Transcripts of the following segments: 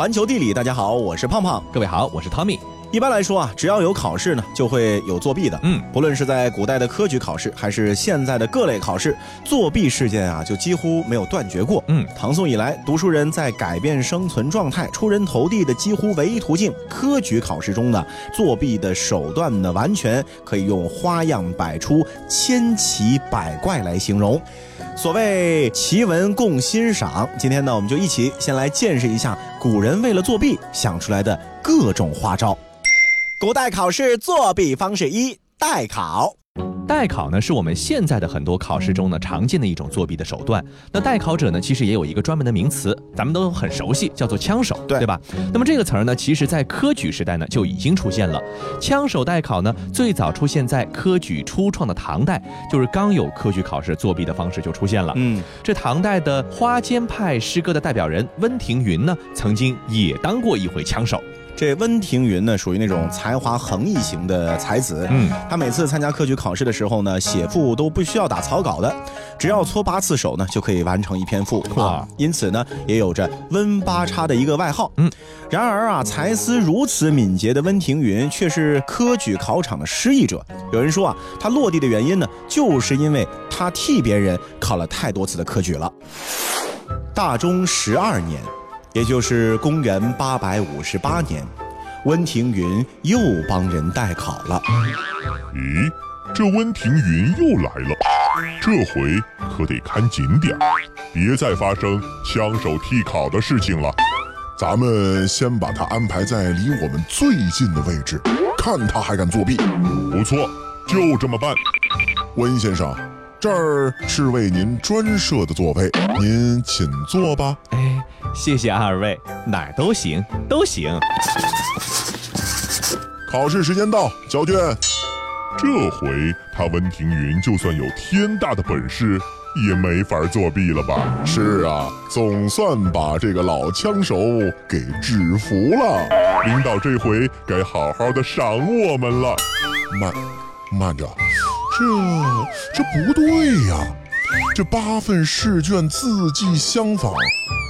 环球地理，大家好，我是胖胖。各位好，我是 Tommy。一般来说啊，只要有考试呢，就会有作弊的。嗯，不论是在古代的科举考试，还是现在的各类考试，作弊事件啊，就几乎没有断绝过。嗯，唐宋以来，读书人在改变生存状态、出人头地的几乎唯一途径——科举考试中呢，作弊的手段呢，完全可以用花样百出、千奇百怪来形容。所谓奇闻共欣赏，今天呢，我们就一起先来见识一下古人为了作弊想出来的各种花招。古代考试作弊方式一：代考。代考呢，是我们现在的很多考试中呢常见的一种作弊的手段。那代考者呢，其实也有一个专门的名词，咱们都很熟悉，叫做枪手，对对吧？那么这个词儿呢，其实在科举时代呢就已经出现了。枪手代考呢，最早出现在科举初创的唐代，就是刚有科举考试作弊的方式就出现了。嗯，这唐代的花间派诗歌的代表人温庭筠呢，曾经也当过一回枪手。这温庭筠呢，属于那种才华横溢型的才子。嗯，他每次参加科举考试的时候呢，写赋都不需要打草稿的，只要搓八次手呢，就可以完成一篇赋哇啊。因此呢，也有着温八叉的一个外号。嗯，然而啊，才思如此敏捷的温庭筠却是科举考场的失意者。有人说啊，他落地的原因呢，就是因为他替别人考了太多次的科举了。大中十二年，也就是公元八百五十八年，温庭筠又帮人代考了。咦，这温庭筠又来了，这回可得看紧点儿，别再发生枪手替考的事情了。咱们先把他安排在离我们最近的位置，看他还敢作弊。不错，就这么办。温先生，这儿是为您专设的座位，您请坐吧。哎，谢谢二位，哪儿都行，都行。考试时间到，交卷。这回他温庭筠就算有天大的本事，也没法作弊了吧？是啊，总算把这个老枪手给制服了。领导这回该好好的赏我们了。慢，慢着，这这不对呀！这八份试卷字迹相仿，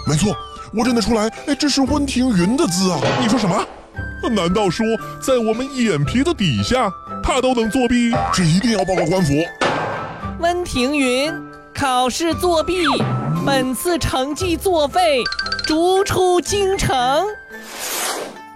没错，我认得出来，哎，这是温庭筠的字啊！你说什么？难道说在我们眼皮子底下，他都能作弊？这一定要报告官府。温庭筠考试作弊，本次成绩作废，逐出京城。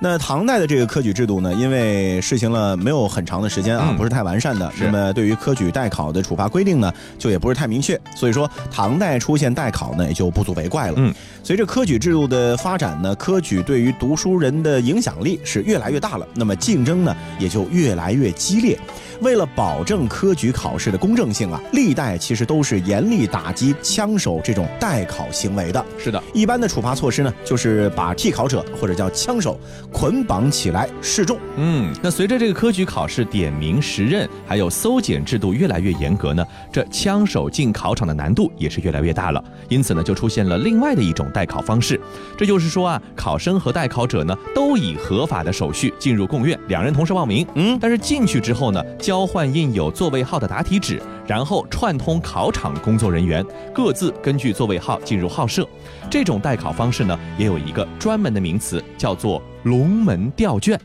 那唐代的这个科举制度呢，因为实行了没有很长的时间啊，嗯不是太完善的，那么对于科举代考的处罚规定呢，就也不是太明确，所以说唐代出现代考呢，也就不足为怪了。嗯，随着科举制度的发展呢，科举对于读书人的影响力是越来越大了，那么竞争呢也就越来越激烈。为了保证科举考试的公正性啊，历代其实都是严厉打击枪手这种代考行为的。是的，一般的处罚措施呢，就是把替考者或者叫枪手捆绑起来示众。嗯，那随着这个科举考试点名时认，还有搜检制度越来越严格呢，这枪手进考场的难度也是越来越大了。因此呢，就出现了另外的一种代考方式。这就是说啊，考生和代考者呢，都以合法的手续进入贡院，两人同时报名。嗯但是进去之后呢，交换印有座位号的答题纸，然后串通考场工作人员，各自根据座位号进入号舍。这种代考方式呢，也有一个专门的名词，叫做龙门吊卷。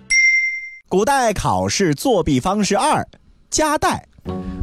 古代考试作弊方式二：夹带。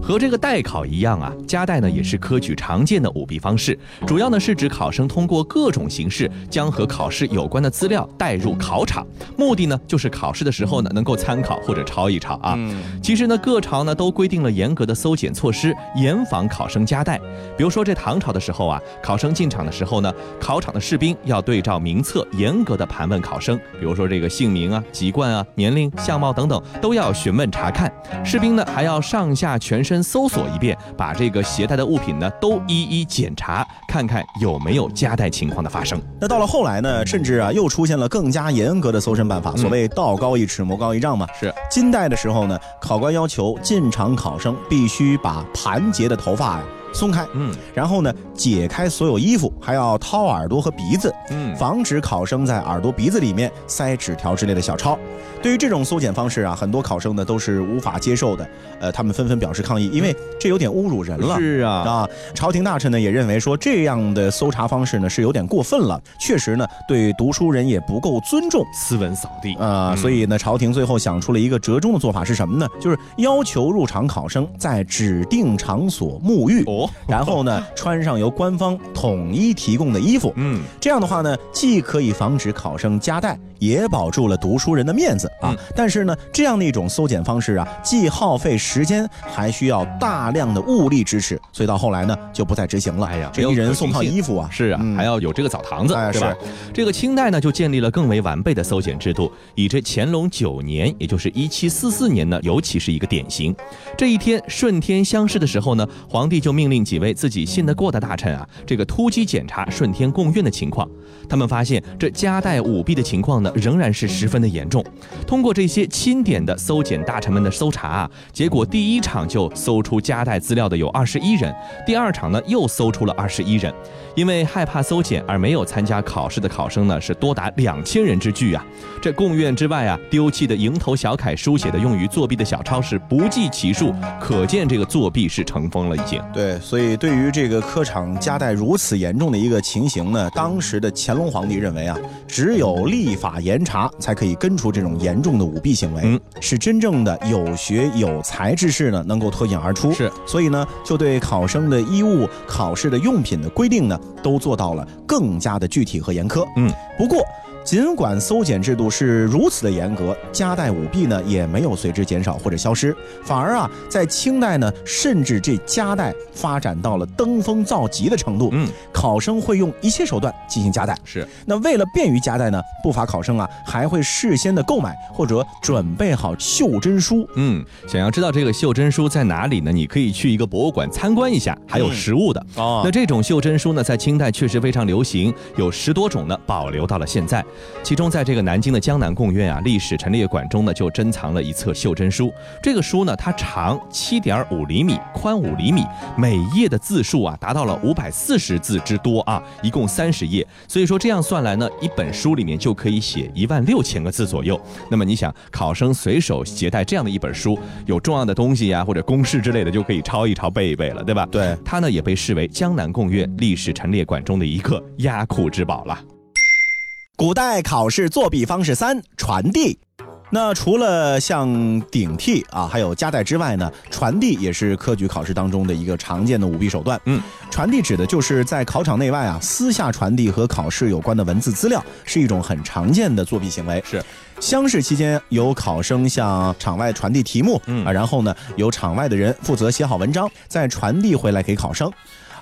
和这个代考一样啊，加代呢也是科举常见的舞弊方式，主要呢是指考生通过各种形式将和考试有关的资料带入考场，目的呢就是考试的时候呢能够参考或者抄一抄啊。嗯其实呢，各朝呢都规定了严格的搜检措施，严防考生夹带。比如说这唐朝的时候啊，考生进场的时候呢，考场的士兵要对照名册，严格的盘问考生，比如说这个姓名啊、籍贯啊、年龄、相貌等等都要询问查看。士兵呢还要上下全身搜索一遍，把这个携带的物品呢都一一检查，看看有没有夹带情况的发生。那到了后来呢，甚至啊又出现了更加严格的搜身办法，所谓道高一尺，魔高一丈嘛。是金代的时候呢，考官要求进场考生必须把盘结的头发呀松开，嗯然后呢解开所有衣服，还要掏耳朵和鼻子，嗯，防止考生在耳朵鼻子里面塞纸条之类的小抄。对于这种搜检方式啊，很多考生呢都是无法接受的，呃，他们纷纷表示抗议，因为这有点侮辱人了。是啊，啊，朝廷大臣呢也认为说这样的搜查方式呢是有点过分了，确实呢对读书人也不够尊重。斯文扫地啊、嗯所以呢，朝廷最后想出了一个折中的做法是什么呢？就是要求入场考生在指定场所沐浴，哦，然后呢 穿上由官方统一提供的衣服。嗯，这样的话呢，既可以防止考生夹带，也保住了读书人的面子啊。嗯但是呢，这样的一种搜检方式啊，既耗费时间，还需要大量的物力支持，所以到后来呢，就不再执行了。哎呀这一人送套衣服啊，是啊，嗯还要有这个澡堂子，哎对吧？这个清代呢，就建立了更为完备的搜检制度，以这乾隆九年，也就是一七四四年呢，尤其是一个典型。这一天顺天乡试的时候呢，皇帝就命令几位自己信得过的大臣啊，这个突击检查顺天贡院的情况。他们发现这夹带舞弊的情况呢，仍然是十分的严重。通过这些钦点的搜检大臣们的搜查啊，结果第一场就搜出夹带资料的有二十一人，第二场呢又搜出了二十一人。因为害怕搜检而没有参加考试的考生呢，是多达两千人之巨啊！这贡院之外啊，丢弃的蝇头小楷书写的用于作弊的小抄是不计其数，可见这个作弊是成风了已经。对，所以对于这个科场夹带如此严重的一个情形呢，当时的乾隆皇帝认为啊，只有立法严查，才可以根除这种严重的舞弊行为，嗯使真正的有学有才之士呢能够脱颖而出。是，所以呢，就对考生的衣物、考试的用品的规定呢，都做到了更加的具体和严苛。嗯，不过。尽管搜检制度是如此的严格，夹带舞弊呢也没有随之减少或者消失，反而啊，在清代呢，甚至这夹带发展到了登峰造极的程度。嗯，考生会用一切手段进行夹带。是，那为了便于夹带呢，不法考生啊还会事先的购买或者准备好袖珍书。嗯，想要知道这个袖珍书在哪里呢？你可以去一个博物馆参观一下，还有实物的。哦那这种袖珍书呢，在清代确实非常流行，有十多种呢，保留到了现在。其中，在这个南京的江南贡院啊，历史陈列馆中呢，就珍藏了一册袖珍书。这个书呢，它长七点五厘米，宽五厘米，每页的字数啊，达到了五百四十字之多啊，一共三十页。所以说这样算来呢，一本书里面就可以写一万六千个字左右。那么你想，考生随手携带这样的一本书，有重要的东西呀、或者公式之类的，就可以抄一抄、背一背了，对吧？对，它呢也被视为江南贡院历史陈列馆中的一个压库之宝了。古代考试作弊方式三：传递。那除了像顶替啊，还有夹带之外呢，传递也是科举考试当中的一个常见的舞弊手段。嗯，传递指的就是在考场内外啊，私下传递和考试有关的文字资料，是一种很常见的作弊行为。是，乡试期间有考生向场外传递题目，嗯啊，然后呢，由场外的人负责写好文章，再传递回来给考生。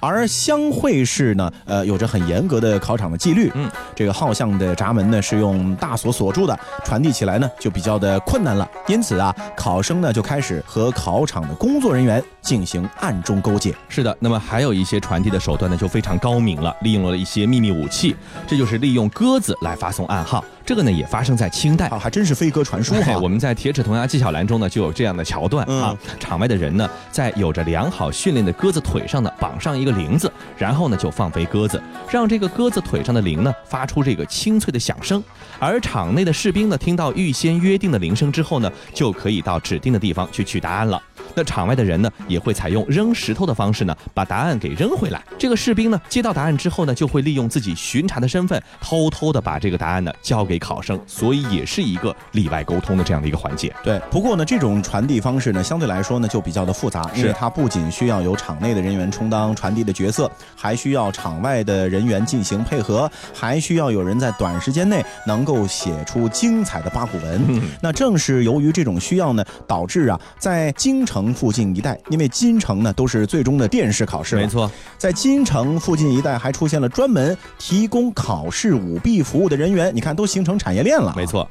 而乡会试呢，呃，有着很严格的考场的纪律。嗯，这个号巷的闸门呢是用大锁锁住的，传递起来呢就比较的困难了。因此啊，考生呢就开始和考场的工作人员进行暗中勾结。是的，那么还有一些传递的手段呢，就非常高明了，利用了一些秘密武器，这就是利用鸽子来发送暗号。这个呢也发生在清代。啊，还真是飞鸽传书哈。哎 我们在《铁齿铜牙纪晓岚》中呢就有这样的桥段嗯啊，场外的人呢在有着良好训练的鸽子腿上呢绑上一个铃子，然后呢就放飞鸽子，让这个鸽子腿上的铃呢发出这个清脆的响声，而场内的士兵呢听到预先约定的铃声之后呢，就可以到指定的地方去取答案了。那场外的人呢，也会采用扔石头的方式呢，把答案给扔回来。这个士兵呢，接到答案之后呢，就会利用自己巡查的身份，偷偷的把这个答案呢交给考生，所以也是一个里外沟通的这样的一个环节。对，不过呢，这种传递方式呢，相对来说呢就比较的复杂，因为它不仅需要有场内的人员充当传递的角色，还需要场外的人员进行配合，还需要有人在短时间内能够写出精彩的八股文。嗯那正是由于这种需要呢，导致啊，在京城附近一带，因为京城呢都是最终的殿试考试，没。错，在京城附近一带还出现了专门提供考试舞弊服务的人员，你看都形成产业链了。没。错。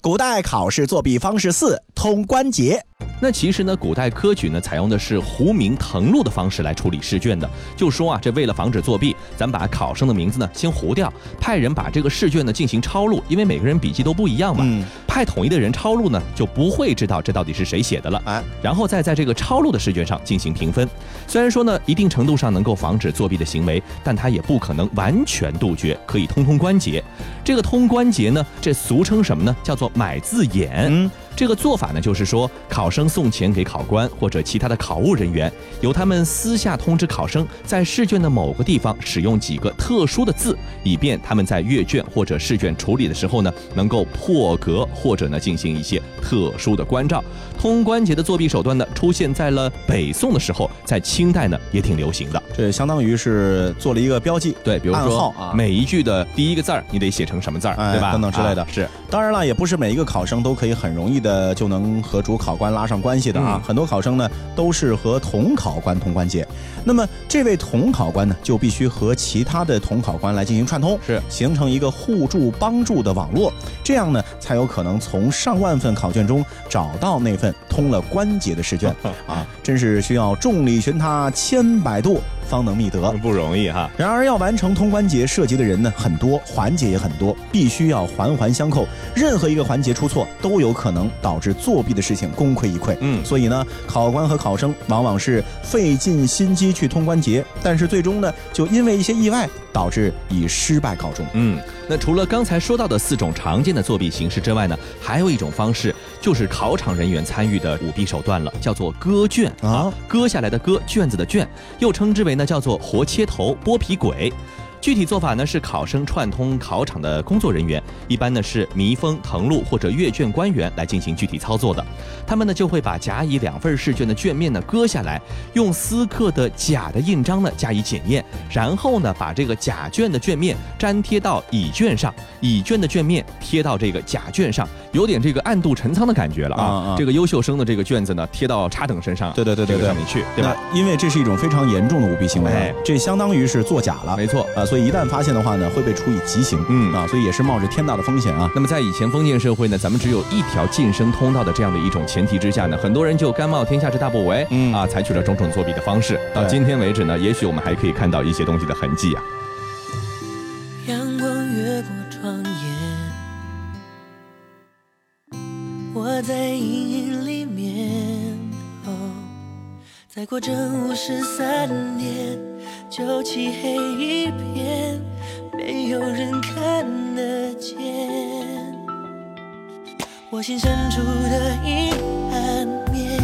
古代考试作弊方式四：通关节。那其实呢，古代科举呢采用的是糊名誊录的方式来处理试卷的。就说啊，这为了防止作弊，咱把考生的名字呢先糊掉，派人把这个试卷呢进行抄录，因为每个人笔记都不一样嘛。嗯，派统一的人抄录呢，就不会知道这到底是谁写的了。哎，然后再在这个抄录的试卷上进行评分。虽然说呢，一定程度上能够防止作弊的行为，但它也不可能完全杜绝，可以通通关节。这个通关节呢，这俗称什么呢？叫做买字眼。嗯，这个做法呢，就是说考生送钱给考官或者其他的考务人员，由他们私下通知考生，在试卷的某个地方使用几个特殊的字，以便他们在阅卷或者试卷处理的时候呢，能够破格或者呢进行一些特殊的关照。通关节的作弊手段呢，出现在了北宋的时候，在清代呢也挺流行的。这相当于是做了一个标记，对，比如说号啊每一句的第一个字儿，你得写成什么字儿，哎对吧？等等之类的啊是。当然了，也不是每一个考生都可以很容易的就能和主考官拉上关系的啊。嗯很多考生呢都是和同考官通关节，那么这位同考官呢就必须和其他的同考官来进行串通，是形成一个互助帮助的网络，这样呢才有可能从上万份考卷中找到那份通了关节的试卷 啊！真是需要众里寻他千百度方能觅得。不容易哈。然而，要完成通关节涉及的人呢很多，环节也很多，必须要环环相扣。任何一个环节出错，都有可能导致作弊的事情功亏一篑。嗯所以呢，考官和考生往往是费尽心机去通关节，但是最终呢，就因为一些意外，导致以失败告终。嗯，那除了刚才说到的四种常见的作弊形式之外呢，还有一种方式，就是考场人员参与的舞弊手段了，叫做割卷啊，割下来的割，卷子的卷，又称之为呢叫做活切头、剥皮鬼。具体做法呢是考生串通考场的工作人员，一般呢是弥封、誊录或者阅卷官员来进行具体操作的。他们呢就会把甲乙两份试卷的卷面呢割下来，用私刻的甲的印章呢加以检验，然后呢把这个甲卷的卷面粘贴到乙卷上，乙卷的卷面贴到这个甲卷上，有点这个暗度陈仓的感觉了啊！这个优秀生的这个卷子呢贴到差等身上，对对对对对这个上面去，对吧？因为这是一种非常严重的舞弊行为这相当于是作假了。没错。啊，所以一旦发现的话呢，会被处以极刑。嗯啊，所以也是冒着天大的风险啊。那么在以前封建社会呢，咱们只有一条晋升通道的这样的一种前提之下呢，很多人就甘冒天下之大不韪，嗯啊，采取了种种作弊的方式。到今天为止呢，也许我们还可以看到一些东西的痕迹啊。阳光越过窗沿，我在阴影里面。哦，再过正午十三点，就漆黑一片，没有人看得见。我心深处的阴暗面，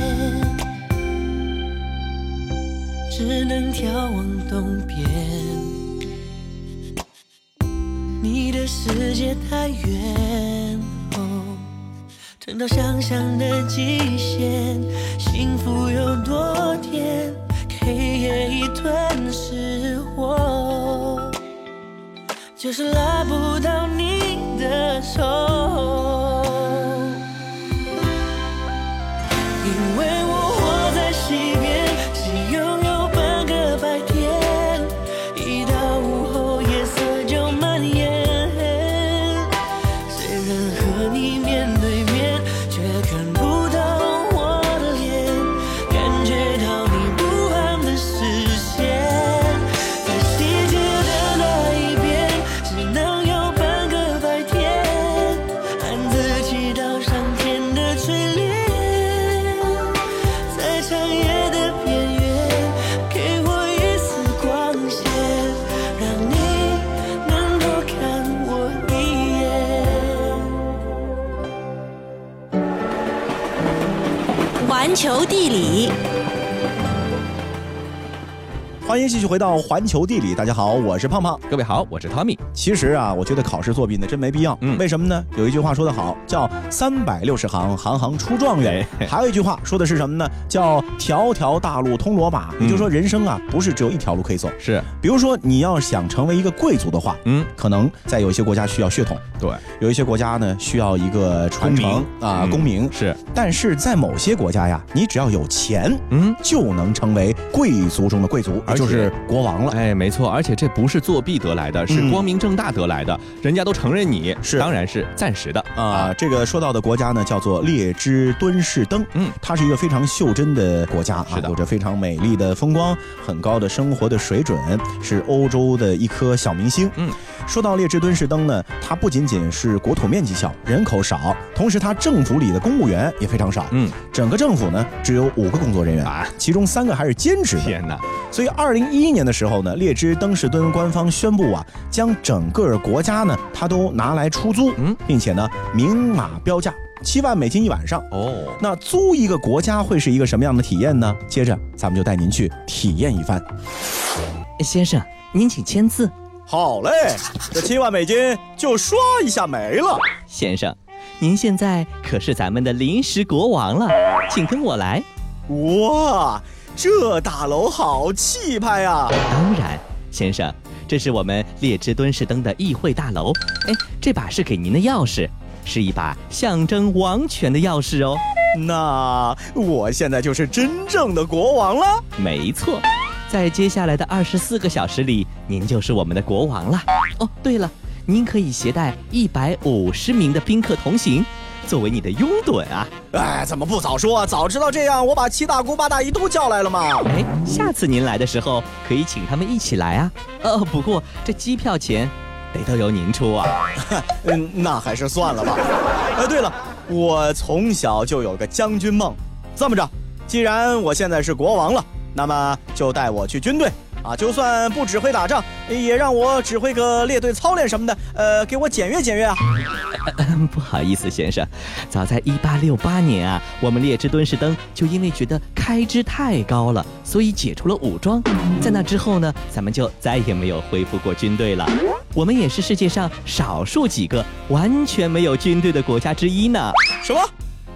只能眺望东边。你的世界太远，哦，撑到想象的极限，幸福有多甜，黑夜已吞就是拉不到你的手。欢迎继续回到环球地理，大家好，我是胖胖。各位好，我是 Tommy。其实啊，我觉得考试作弊呢真没必要。嗯为什么呢？有一句话说得好，叫“三百六十行，行行出状元”。哎还有一句话说的是什么呢？叫“条条大路通罗马”。也就是说，人生啊，不是只有一条路可以走。是，比如说，你要想成为一个贵族的话，嗯，可能在有一些国家需要血统，对，有一些国家呢需要一个传承啊嗯功名。是，但是在某些国家呀，你只要有钱，嗯，就能成为贵族中的贵族，而就是国王了。哎，没错，而且这不是作弊得来的，是嗯光明正大得来的，人家都承认你，是当然是暂时的啊，这个说到的国家呢，叫做列支敦士登。嗯它是一个非常袖珍的国家啊，是有着非常美丽的风光，很高的生活的水准，是欧洲的一颗小明星。嗯，说到列支敦士登呢，它不仅仅是国土面积小，人口少，同时它政府里的公务员也非常少。嗯，整个政府呢只有五个工作人员啊，其中三个还是兼职的。天哪，所以，二零一一年的时候呢，列支登士登官方宣布啊，将整个国家呢，它都拿来出租，嗯并且呢，明码标价七万美金一晚上。哦，那租一个国家会是一个什么样的体验呢？接着，咱们就带您去体验一番。先生，您请签字。好嘞，这七万美金就刷一下没了。先生，您现在可是咱们的临时国王了，请跟我来。哇，这大楼好气派啊！当然，先生，这是我们列支敦士登的议会大楼。哎，这把是给您的钥匙，是一把象征王权的钥匙哦。那我现在就是真正的国王了。没错，在接下来的二十四个小时里，您就是我们的国王了。哦，对了，您可以携带一百五十名的宾客同行，作为你的拥趸啊。哎，怎么不早说啊？早知道这样，我把七大姑八大姨都叫来了嘛。哎，下次您来的时候可以请他们一起来啊。呃，不过这机票钱得都由您出啊。嗯，那还是算了吧。哎，对了，我从小就有个将军梦。这么着，既然我现在是国王了，那么就带我去军队啊，就算不指挥打仗，也让我指挥个列队操练什么的，呃，给我检阅检阅啊。嗯，不好意思，先生，早在一八六八年啊，我们列支敦士登就因为觉得开支太高了，所以解除了武装。在那之后呢，咱们就再也没有恢复过军队了。我们也是世界上少数几个完全没有军队的国家之一呢。什么？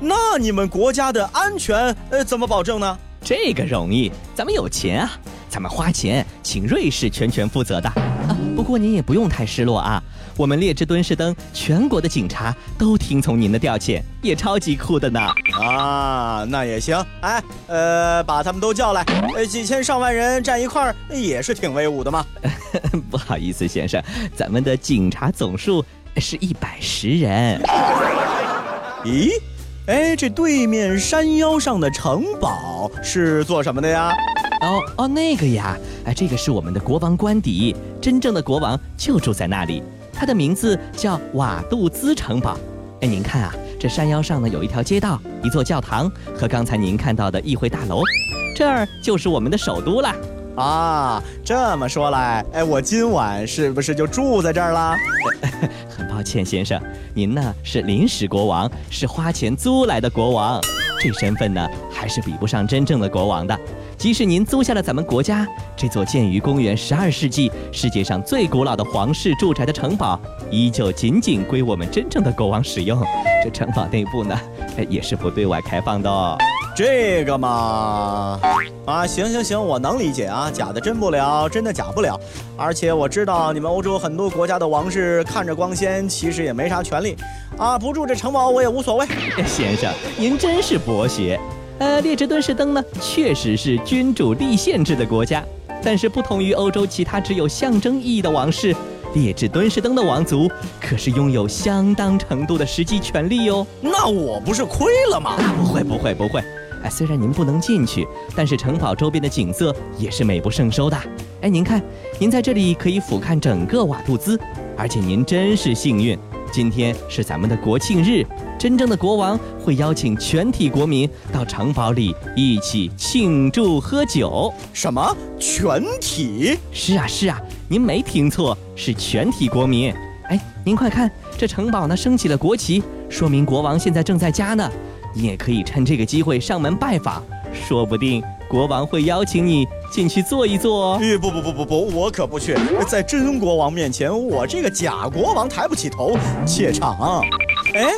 那你们国家的安全，呃，怎么保证呢？这个容易，咱们有钱啊，咱们花钱请瑞士全权负责的啊。不过您也不用太失落啊，我们列支敦士登全国的警察都听从您的调遣，也超级酷的呢。啊，那也行。哎，呃，把他们都叫来，呃，几千上万人站一块儿，也是挺威武的嘛。不好意思，先生，咱们的警察总数是一百十人。咦，哎，这对面山腰上的城堡是做什么的呀？哦哦，那个呀，哎，这个是我们的国王官邸，真正的国王就住在那里，他的名字叫瓦杜兹城堡。哎，您看啊，这山腰上呢有一条街道，一座教堂和刚才您看到的议会大楼，这儿就是我们的首都啦。啊，这么说来，哎，我今晚是不是就住在这儿啦？钱，先生，您呢是临时国王，是花钱租来的国王，这身份呢还是比不上真正的国王的。即使您租下了咱们国家这座建于公元十二世纪、世界上最古老的皇室住宅的城堡，依旧仅仅归我们真正的国王使用。这城堡内部呢，哎 也是不对外开放的哦。这个嘛，啊，行行行，我能理解啊，假的真不了，真的假不了。而且我知道你们欧洲很多国家的王室看着光鲜，其实也没啥权利，啊，不住这城堡我也无所谓。先生，您真是博学。呃，列支敦士登呢，确实是君主立宪制的国家，但是不同于欧洲其他只有象征意义的王室，列支敦士登的王族可是拥有相当程度的实际权利哟。那我不是亏了吗？不会不会不会，哎，虽然您不能进去，但是城堡周边的景色也是美不胜收的。哎，您看，您在这里可以俯瞰整个瓦杜兹，而且您真是幸运，今天是咱们的国庆日，真正的国王会邀请全体国民到城堡里一起庆祝喝酒。什么全体？是啊是啊，您没听错，是全体国民。哎，您快看，这城堡呢升起了国旗，说明国王现在正在家呢。你也可以趁这个机会上门拜访，说不定国王会邀请你进去坐一坐哦。哎，不不不不不，我可不去，在真国王面前，我这个假国王抬不起头，怯场。哎，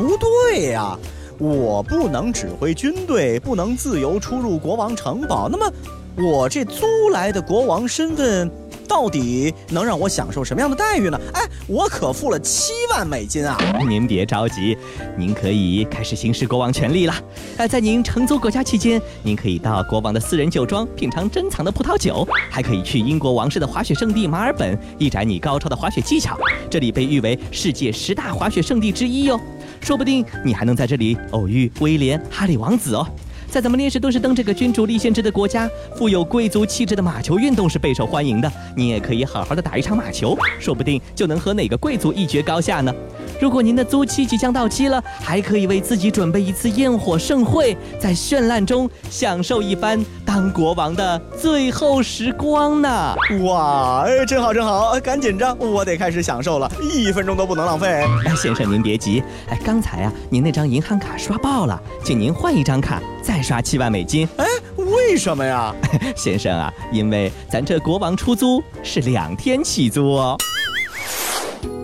不对呀、我不能指挥军队，不能自由出入国王城堡，那么我这租来的国王身份到底能让我享受什么样的待遇呢？哎，我可付了七万美金啊！您别着急，您可以开始行使国王权利了。哎，在您承租国家期间，您可以到国王的私人酒庄品尝珍藏的葡萄酒，还可以去英国王室的滑雪圣地马尔本一展你高超的滑雪技巧。这里被誉为世界十大滑雪圣地之一哟。说不定你还能在这里偶遇威廉、哈利王子哦。在咱们列士敦士登这个君主立宪制的国家，富有贵族气质的马球运动是备受欢迎的。你也可以好好的打一场马球，说不定就能和哪个贵族一决高下呢。如果您的租期即将到期了，还可以为自己准备一次焰火盛会，在绚烂中享受一番当国王的最后时光呢。哇，哎，真好真好，赶紧着，我得开始享受了，一分钟都不能浪费。哎，先生您别急，哎，刚才啊，您那张银行卡刷爆了，请您换一张卡，再刷七万美金。哎，为什么呀？先生啊，因为咱这国王出租是两天起租哦。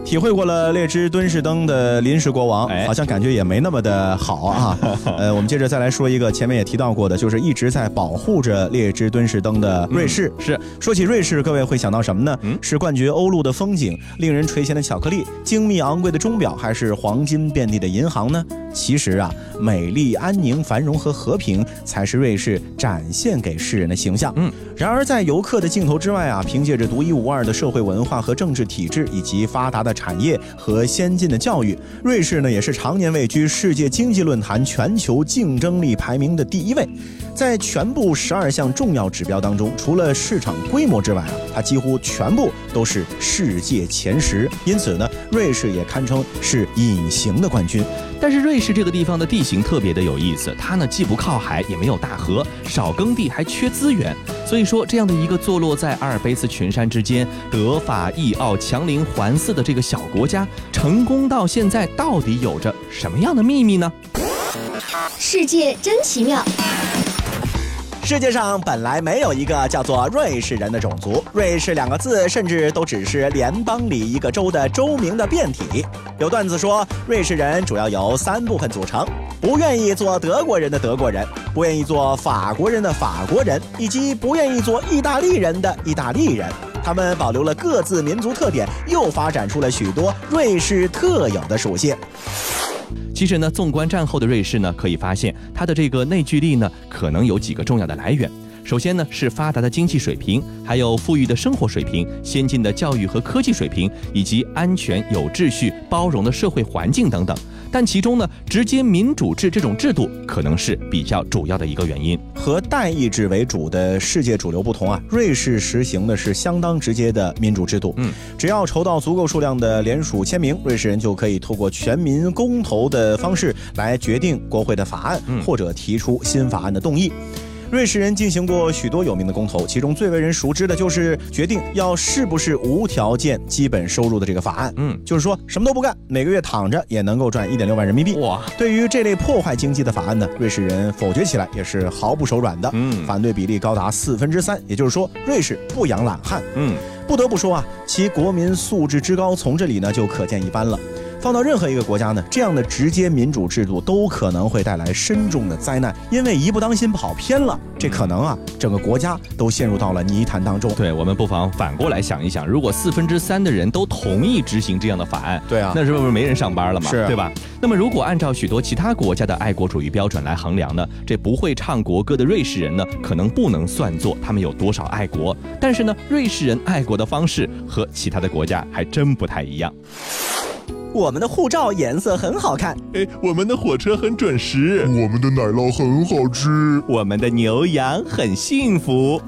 体会过了列支敦士登的临时国王，哎好像感觉也没那么的好啊。呃，我们接着再来说一个前面也提到过的，就是一直在保护着列支敦士登的瑞士。是说起瑞士，各位会想到什么呢？嗯是冠绝欧陆的风景，令人垂涎的巧克力，精密昂贵的钟表，还是黄金遍地的银行呢？其实啊，美丽、安宁、繁荣和和平才是瑞士展现给世人的形象。嗯，然而在游客的镜头之外啊，凭借着独一无二的社会文化和政治体制，以及发达的产业和先进的教育，瑞士呢也是常年位居世界经济论坛全球竞争力排名的第一位。在全部十二项重要指标当中，除了市场规模之外啊，它几乎全部都是世界前十。因此呢，瑞士也堪称是隐形的冠军。但是瑞士这个地方的地形特别的有意思，它呢既不靠海，也没有大河，少耕地，还缺资源。所以说，这样的一个坐落在阿尔卑斯群山之间、德法意奥强邻环伺的这个小国家，成功到现在到底有着什么样的秘密呢？世界真奇妙。世界上本来没有一个叫做瑞士人的种族，瑞士两个字甚至都只是联邦里一个州的州名的变体。有段子说，瑞士人主要由三部分组成：不愿意做德国人的德国人，不愿意做法国人的法国人，以及不愿意做意大利人的意大利人。他们保留了各自民族特点，又发展出了许多瑞士特有的属性。其实呢，纵观战后的瑞士呢，可以发现它的这个内聚力呢，可能有几个重要的来源。首先呢，是发达的经济水平，还有富裕的生活水平、先进的教育和科技水平，以及安全、有秩序、包容的社会环境等等。但其中呢，直接民主制这种制度可能是比较主要的一个原因。和代议制为主的世界主流不同啊，瑞士实行的是相当直接的民主制度。嗯，只要筹到足够数量的联署签名，瑞士人就可以透过全民公投的方式来决定国会的法案，嗯或者提出新法案的动议。瑞士人进行过许多有名的公投，其中最为人熟知的就是决定要是不是无条件基本收入的这个法案。嗯，就是说什么都不干，每个月躺着也能够赚一点六万人民币。哇，对于这类破坏经济的法案呢，瑞士人否决起来也是毫不手软的。嗯反对比例高达四分之三，也就是说，瑞士不养懒汉。嗯，不得不说啊，其国民素质之高，从这里呢就可见一斑了。放到任何一个国家呢，这样的直接民主制度都可能会带来深重的灾难，因为一不当心跑偏了，这可能啊，整个国家都陷入到了泥潭当中。对，我们不妨反过来想一想，如果四分之三的人都同意执行这样的法案，对啊那是不是没人上班了嘛？是啊对吧？那么如果按照许多其他国家的爱国主义标准来衡量呢，这不会唱国歌的瑞士人呢，可能不能算作他们有多少爱国。但是呢，瑞士人爱国的方式和其他的国家还真不太一样。我们的护照颜色很好看，哎，我们的火车很准时，我们的奶酪很好吃。我们的牛羊很幸福。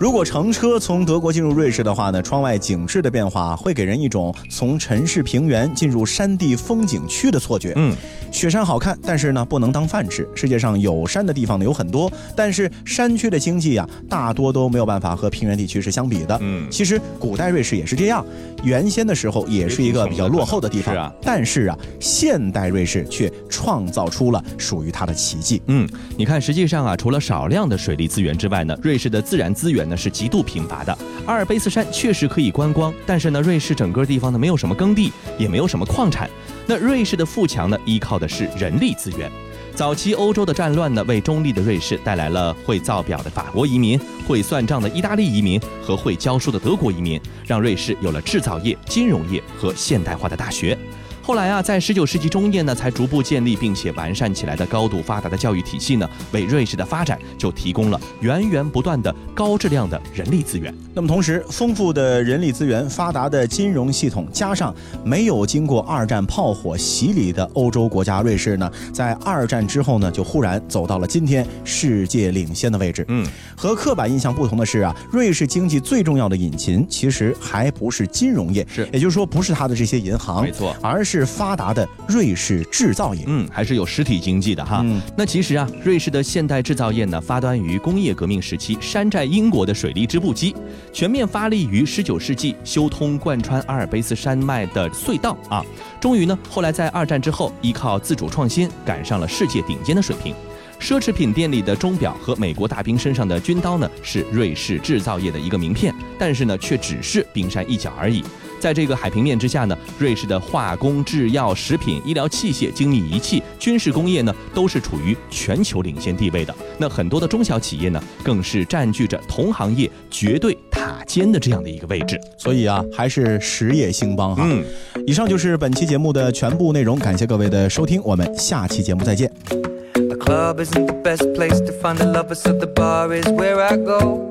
如果乘车从德国进入瑞士的话呢，窗外景致的变化会给人一种从城市平原进入山地风景区的错觉。嗯，雪山好看，但是呢不能当饭吃。世界上有山的地方呢有很多，但是山区的经济啊，大多都没有办法和平原地区是相比的。嗯其实古代瑞士也是这样，原先的时候也是一个比较落后的地方。是啊但是啊，现代瑞士却创造出了属于它的奇迹。嗯，你看，实际上啊，除了少量的水利资源之外呢，瑞士的自然资源呢是极度贫乏的。阿尔卑斯山确实可以观光，但是呢，瑞士整个地方呢没有什么耕地，也没有什么矿产。那瑞士的富强呢，依靠的是人力资源。早期欧洲的战乱呢，为中立的瑞士带来了会造表的法国移民、会算账的意大利移民和会教书的德国移民，让瑞士有了制造业、金融业和现代化的大学。后来啊，在十九世纪中叶呢，才逐步建立并且完善起来的高度发达的教育体系呢，为瑞士的发展就提供了源源不断的高质量的人力资源。那么同时，丰富的人力资源、发达的金融系统，加上没有经过二战炮火洗礼的欧洲国家瑞士呢，在二战之后呢，就忽然走到了今天世界领先的位置。嗯，和刻板印象不同的是啊，瑞士经济最重要的引擎其实还不是金融业，是也就是说不是它的这些银行，没错而是发达的瑞士制造业。嗯，还是有实体经济的哈。嗯那其实啊，瑞士的现代制造业呢，发端于工业革命时期山寨英国的水利织布机，全面发力于十九世纪修通贯穿阿尔卑斯山脉的隧道啊。终于呢，后来在二战之后，依靠自主创新，赶上了世界顶尖的水平。奢侈品店里的钟表和美国大兵身上的军刀呢，是瑞士制造业的一个名片，但是呢，却只是冰山一角而已。在这个海平面之下呢，瑞士的化工、制药、食品、医疗器械、精密仪器、军事工业呢，都是处于全球领先地位的。那很多的中小企业呢，更是占据着同行业绝对塔尖的这样的一个位置。所以啊，还是实业兴邦哈。嗯，以上就是本期节目的全部内容，感谢各位的收听，我们下期节目再见。The club isn't the best place to find the lovers, so the bar is where I go.